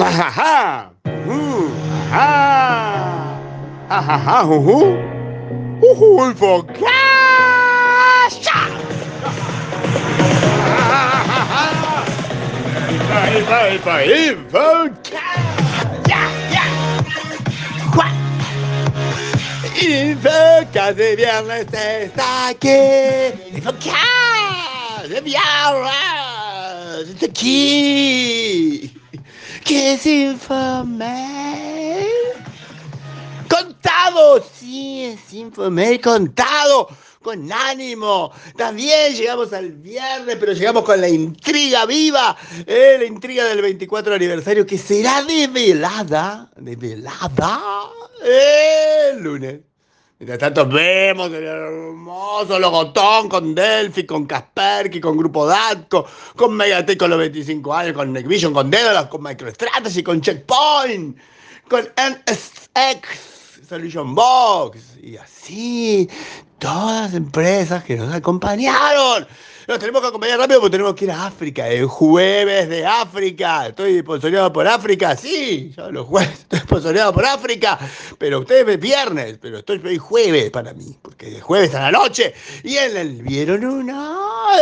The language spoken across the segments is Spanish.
Ahaha! Uhul! Ahá! Ahá, uhul! Uhul, Vogacha! Vai, vai, vai, Vogacha! Invoca de viernes está aquí. Invoca de viernes. Aquí. ¿Qué es Infomail? Contado, sí, es Infomail contado con ánimo. También llegamos al viernes, pero llegamos con la intriga viva, eh, la intriga del 24 aniversario que será develada, develada el lunes. Mientras tanto vemos el hermoso logotón con Delphi, con Kaspersky, con Grupo Datco, con Megatech con los 25 años, con Neckvision, con Daedalus, con MicroStrategy, con Checkpoint, con NSX, Solution Box, y así todas las empresas que nos acompañaron. Nos tenemos que acompañar rápido porque tenemos que ir a África. El jueves de África. Estoy sponsoreado por África. Sí, yo los jueves estoy sponsoreado por África. Pero ustedes ven viernes. Pero estoy hoy jueves para mí. Porque es jueves a la noche. Y en el vieron una.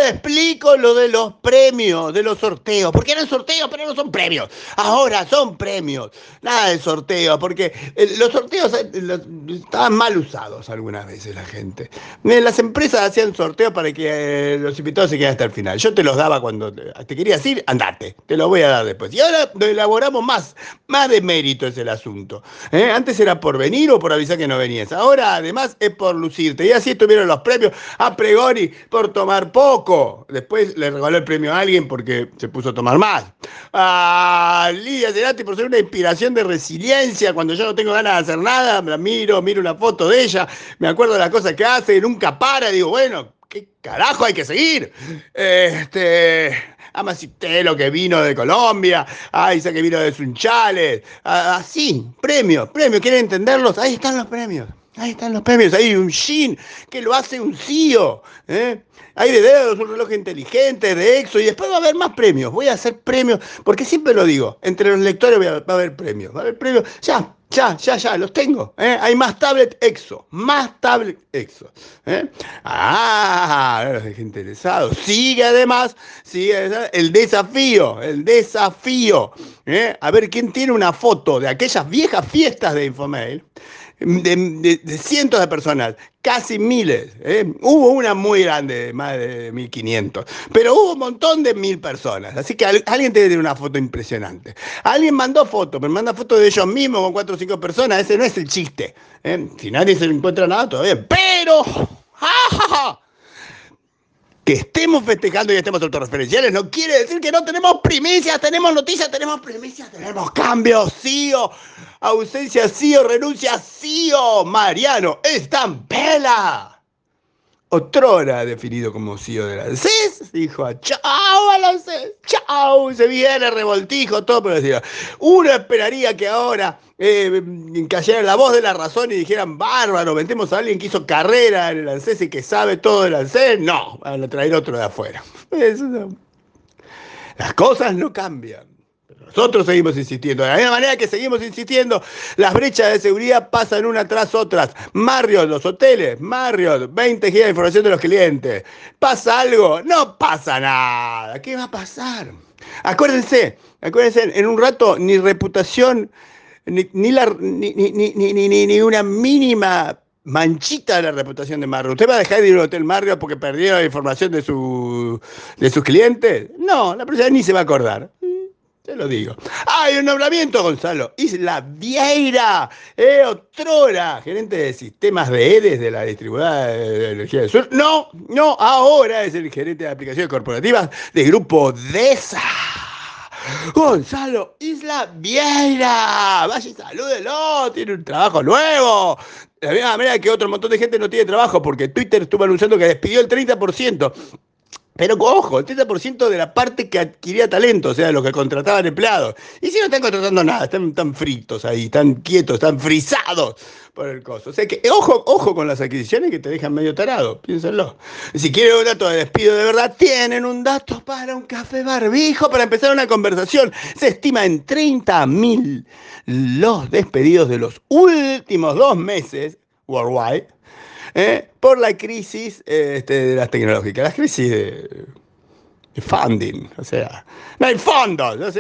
Explico lo de los premios, de los sorteos. Porque eran sorteos, pero no son premios. Ahora son premios. Nada de sorteo. Porque eh, los sorteos eh, estaban mal usados algunas veces la gente. Eh, las empresas hacían sorteos para que los invitados todo se queda hasta el final. Yo te los daba cuando te, querías ir, andate, te los voy a dar después. Y ahora elaboramos más, más de mérito es el asunto. ¿eh? Antes era por venir o por avisar que no venías. Ahora además es por lucirte. Y así estuvieron los premios a Pregoni por tomar poco. Después le regaló el premio a alguien porque se puso a tomar más. A Lidia Cerati por ser una inspiración de resiliencia. Cuando yo no tengo ganas de hacer nada, la miro, miro una foto de ella, me acuerdo de las cosas que hace, nunca para, digo, bueno, ¿qué carajo hay que seguir? Este, Amacitelo que vino de Colombia, ah, dice que vino de Sunchales, así, ah, premios, premios, ¿quieren entenderlos? Ahí están los premios. Ahí están los premios, hay un Shin que lo hace un CEO, ¿eh? hay de dedos, un reloj inteligente, de EXO, y después va a haber más premios. Voy a hacer premios, porque siempre lo digo, entre los lectores va a haber premios, va a haber premios, ya, ya, ya, ya, los tengo. ¿eh? Hay más tablet EXO, más tablet EXO. ¿eh? Ah, interesado. Sigue además, sigue el desafío, el desafío. ¿eh? A ver quién tiene una foto de aquellas viejas fiestas de Infomail de, cientos de personas, casi miles. ¿eh? Hubo una muy grande, más de 1500, pero hubo un montón de mil personas. Así que alguien tiene una foto impresionante. Alguien mandó fotos, pero manda fotos de ellos mismos con cuatro o cinco personas. Ese no es el chiste. ¿eh? Si nadie se encuentra nada, todavía. Pero. ¡Ja, que estemos festejando y estemos autorreferenciales no quiere decir que no tenemos primicias, tenemos noticias, tenemos primicias, tenemos cambios, sí o ausencia, sí o renuncia, sí o Mariano Estampela. Otrora definido como CEO de la CES, dijo chao a la CES, chao, se viene revoltijo, todo, pero decía, uno esperaría que ahora eh, la voz de la razón y dijeran, bárbaro, vendemos a alguien que hizo carrera en el ANSES y que sabe todo del ANSES. No, van a traer otro de afuera. Las cosas no cambian. Nosotros seguimos insistiendo. De la misma manera que seguimos insistiendo, las brechas de seguridad pasan una tras otras. Marriott, los hoteles, Marriott, 20 gigas de información de los clientes. ¿Pasa algo? No pasa nada. ¿Qué va a pasar? Acuérdense, acuérdense, en un rato ni reputación, ni, la, ni, ni, una mínima manchita de la reputación de Marriott. ¿Usted va a dejar de ir a un hotel Marriott porque perdió la información de, su, de sus clientes? No, la persona ni se va a acordar. Te lo digo. ¡Hay un nombramiento, Gonzalo! Isla Vieira, eh, otrora, gerente de sistemas de EDES de la distribuidora de energía del sur. No, no, ahora es el gerente de aplicaciones corporativas de Grupo DESA. Gonzalo Isla Vieira, vaya y salúdelo, tiene un trabajo nuevo. De la misma manera que otro montón de gente no tiene trabajo porque Twitter estuvo anunciando que despidió el 30% Pero ojo, el 30% de la parte que adquiría talento, o sea, los que contrataban empleados. Y si no están contratando nada, están tan fritos ahí, están quietos, están frisados por el costo. O sea que, ojo, ojo con las adquisiciones que te dejan medio tarado, piénsenlo. Si quieren un dato de despido de verdad, tienen un dato para un café barbijo para empezar una conversación. Se estima en 30.000 los despedidos de los últimos dos meses worldwide ¿eh? por la crisis este, de las tecnológicas, la crisis de funding, o sea, no hay fondos,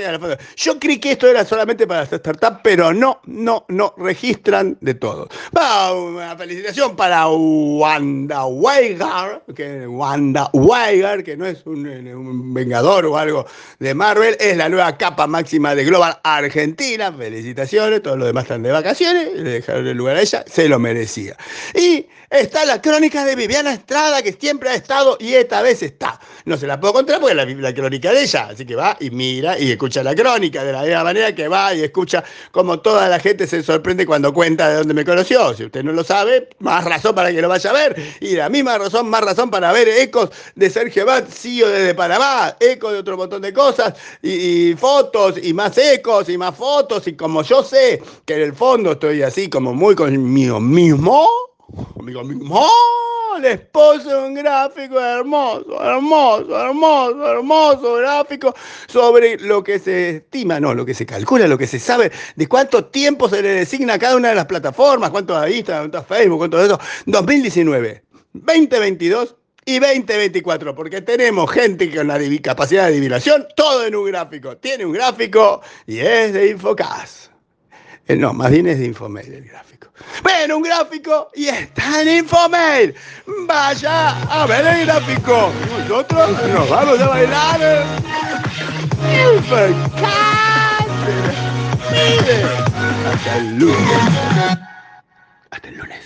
yo creí que esto era solamente para las startups, pero no, no, no, registran de todo. una felicitación para Wanda Weigar, que Wanda Weigar, que no es un, un, vengador o algo de Marvel, es la nueva capa máxima de Global Argentina, felicitaciones, todos los demás están de vacaciones, le dejaron el lugar a ella, se lo merecía. Y está la crónica de Viviana Estrada, que siempre ha estado y esta vez está. No se la puedo contar porque es la, crónica de ella. Así que va y mira y escucha la crónica de la misma manera que va y escucha como toda la gente se sorprende cuando cuenta de dónde me conoció. Si usted no lo sabe, más razón para que lo vaya a ver. Y la misma razón, más razón para ver ecos de Sergio Bat, CEO desde Panamá, ecos de otro montón de cosas, y, fotos, y más ecos, y más fotos. Y como yo sé que en el fondo estoy así como muy conmigo mismo, conmigo mismo les puse un gráfico hermoso, hermoso, hermoso, hermoso gráfico sobre lo que se estima, no, lo que se calcula, lo que se sabe de cuánto tiempo se le designa a cada una de las plataformas, cuánto a Instagram, cuánto a Facebook, cuánto de eso. 2019, 2022 y 2024, porque tenemos gente con la capacidad de adivinación, todo en un gráfico. Tiene un gráfico y es de Infocas. Eh, no, más bien es de Infomail el gráfico. Bueno, un gráfico y está en Infomail. Vaya a ver el gráfico. Nosotros nos vamos a bailar. Hasta el lunes. Hasta el lunes.